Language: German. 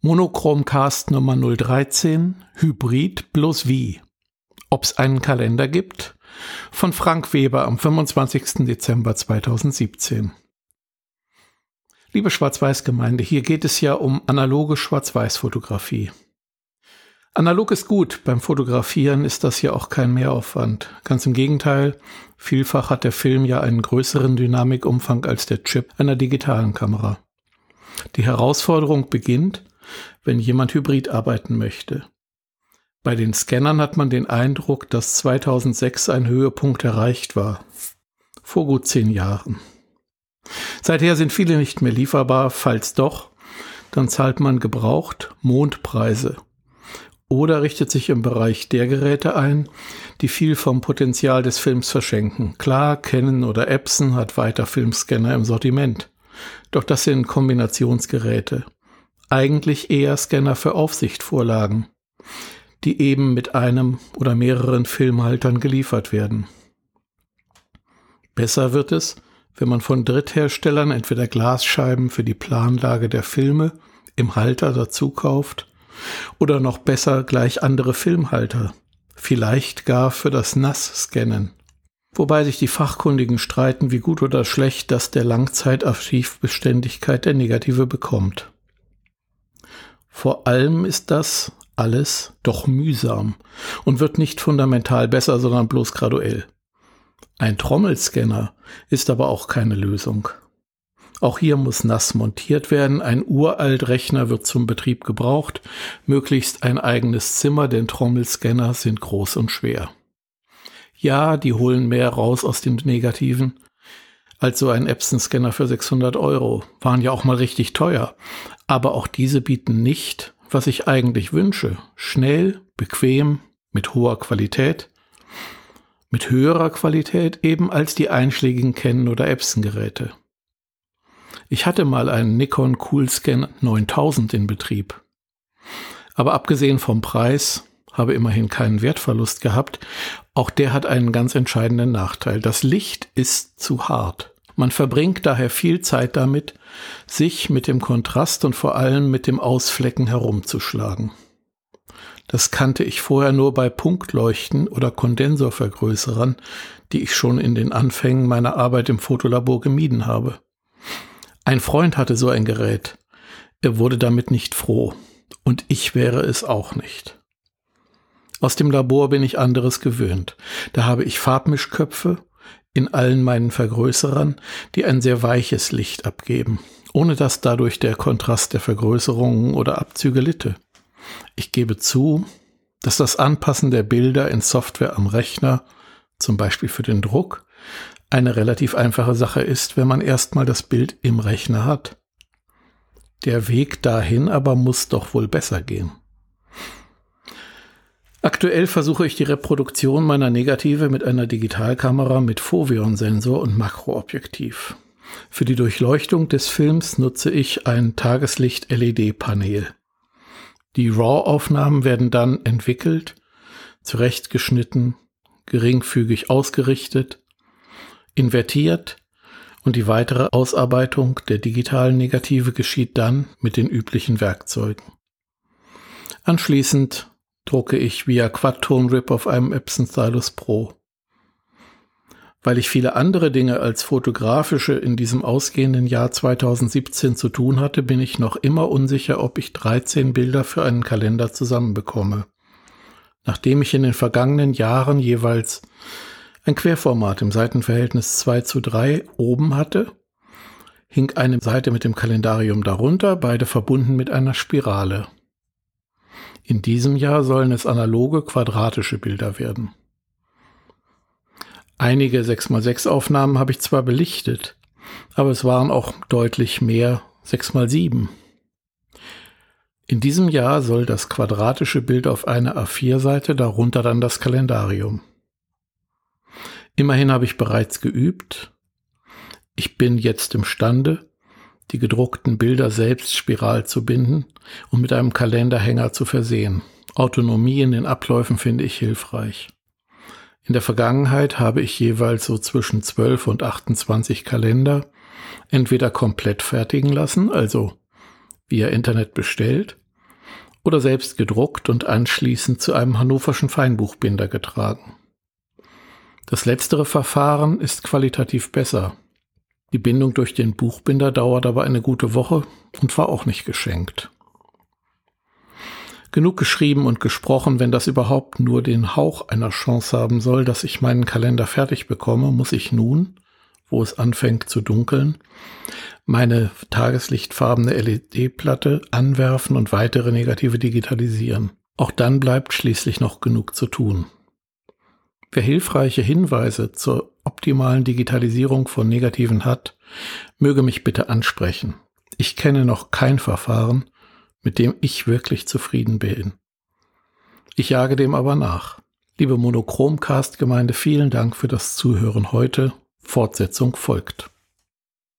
Monochromcast Nummer 013 Hybrid bloß wie. Ob's einen Kalender gibt? Von Frank Weber am 25. Dezember 2017. Liebe Schwarz-Weiß-Gemeinde, hier geht es ja um analoge Schwarz-Weiß-Fotografie. Analog ist gut, beim Fotografieren ist das ja auch kein Mehraufwand. Ganz im Gegenteil, vielfach hat der Film ja einen größeren Dynamikumfang als der Chip einer digitalen Kamera. Die Herausforderung beginnt, wenn jemand hybrid arbeiten möchte. Bei den Scannern hat man den Eindruck, dass 2006 ein Höhepunkt erreicht war. Vor gut zehn Jahren. Seither sind viele nicht mehr lieferbar, falls doch, dann zahlt man gebraucht Mondpreise. Oder richtet sich im Bereich der Geräte ein, die viel vom Potenzial des Films verschenken. Klar, Canon oder Epson hat weiter Filmscanner im Sortiment. Doch das sind Kombinationsgeräte eigentlich eher Scanner für Aufsichtvorlagen, die eben mit einem oder mehreren Filmhaltern geliefert werden. Besser wird es, wenn man von Drittherstellern entweder Glasscheiben für die Planlage der Filme im Halter dazu kauft oder noch besser gleich andere Filmhalter, vielleicht gar für das Nass-Scannen. Wobei sich die Fachkundigen streiten, wie gut oder schlecht das der Langzeitarchivbeständigkeit der Negative bekommt. Vor allem ist das alles doch mühsam und wird nicht fundamental besser, sondern bloß graduell. Ein Trommelscanner ist aber auch keine Lösung. Auch hier muss nass montiert werden, ein uralt Rechner wird zum Betrieb gebraucht, möglichst ein eigenes Zimmer, denn Trommelscanner sind groß und schwer. Ja, die holen mehr raus aus dem Negativen als so ein Epson-Scanner für 600 Euro. Waren ja auch mal richtig teuer. Aber auch diese bieten nicht, was ich eigentlich wünsche. Schnell, bequem, mit hoher Qualität. Mit höherer Qualität eben als die einschlägigen Canon oder Epson Geräte. Ich hatte mal einen Nikon Coolscan 9000 in Betrieb. Aber abgesehen vom Preis habe immerhin keinen Wertverlust gehabt. Auch der hat einen ganz entscheidenden Nachteil. Das Licht ist zu hart. Man verbringt daher viel Zeit damit, sich mit dem Kontrast und vor allem mit dem Ausflecken herumzuschlagen. Das kannte ich vorher nur bei Punktleuchten oder Kondensorvergrößerern, die ich schon in den Anfängen meiner Arbeit im Fotolabor gemieden habe. Ein Freund hatte so ein Gerät. Er wurde damit nicht froh. Und ich wäre es auch nicht. Aus dem Labor bin ich anderes gewöhnt. Da habe ich Farbmischköpfe in allen meinen Vergrößerern, die ein sehr weiches Licht abgeben, ohne dass dadurch der Kontrast der Vergrößerungen oder Abzüge litte. Ich gebe zu, dass das Anpassen der Bilder in Software am Rechner, zum Beispiel für den Druck, eine relativ einfache Sache ist, wenn man erstmal das Bild im Rechner hat. Der Weg dahin aber muss doch wohl besser gehen. Aktuell versuche ich die Reproduktion meiner Negative mit einer Digitalkamera mit Foveon-Sensor und Makroobjektiv. Für die Durchleuchtung des Films nutze ich ein Tageslicht-LED-Panel. Die RAW-Aufnahmen werden dann entwickelt, zurechtgeschnitten, geringfügig ausgerichtet, invertiert und die weitere Ausarbeitung der digitalen Negative geschieht dann mit den üblichen Werkzeugen. Anschließend drucke ich via Quad-Tone-Rip auf einem Epson Stylus Pro. Weil ich viele andere Dinge als fotografische in diesem ausgehenden Jahr 2017 zu tun hatte, bin ich noch immer unsicher, ob ich 13 Bilder für einen Kalender zusammenbekomme. Nachdem ich in den vergangenen Jahren jeweils ein Querformat im Seitenverhältnis 2 zu 3 oben hatte, hing eine Seite mit dem Kalendarium darunter, beide verbunden mit einer Spirale. In diesem Jahr sollen es analoge quadratische Bilder werden. Einige 6x6 Aufnahmen habe ich zwar belichtet, aber es waren auch deutlich mehr 6x7. In diesem Jahr soll das quadratische Bild auf einer A4-Seite, darunter dann das Kalendarium. Immerhin habe ich bereits geübt. Ich bin jetzt imstande, die gedruckten Bilder selbst spiral zu binden und mit einem Kalenderhänger zu versehen. Autonomie in den Abläufen finde ich hilfreich. In der Vergangenheit habe ich jeweils so zwischen 12 und 28 Kalender entweder komplett fertigen lassen, also via Internet bestellt, oder selbst gedruckt und anschließend zu einem hannoverschen Feinbuchbinder getragen. Das letztere Verfahren ist qualitativ besser. Die Bindung durch den Buchbinder dauert aber eine gute Woche und war auch nicht geschenkt. Genug geschrieben und gesprochen, wenn das überhaupt nur den Hauch einer Chance haben soll, dass ich meinen Kalender fertig bekomme, muss ich nun, wo es anfängt zu dunkeln, meine tageslichtfarbene LED-Platte anwerfen und weitere negative digitalisieren. Auch dann bleibt schließlich noch genug zu tun. Wer hilfreiche Hinweise zur optimalen Digitalisierung von Negativen hat, möge mich bitte ansprechen. Ich kenne noch kein Verfahren, mit dem ich wirklich zufrieden bin. Ich jage dem aber nach. Liebe Monochromcast-Gemeinde, vielen Dank für das Zuhören heute. Fortsetzung folgt.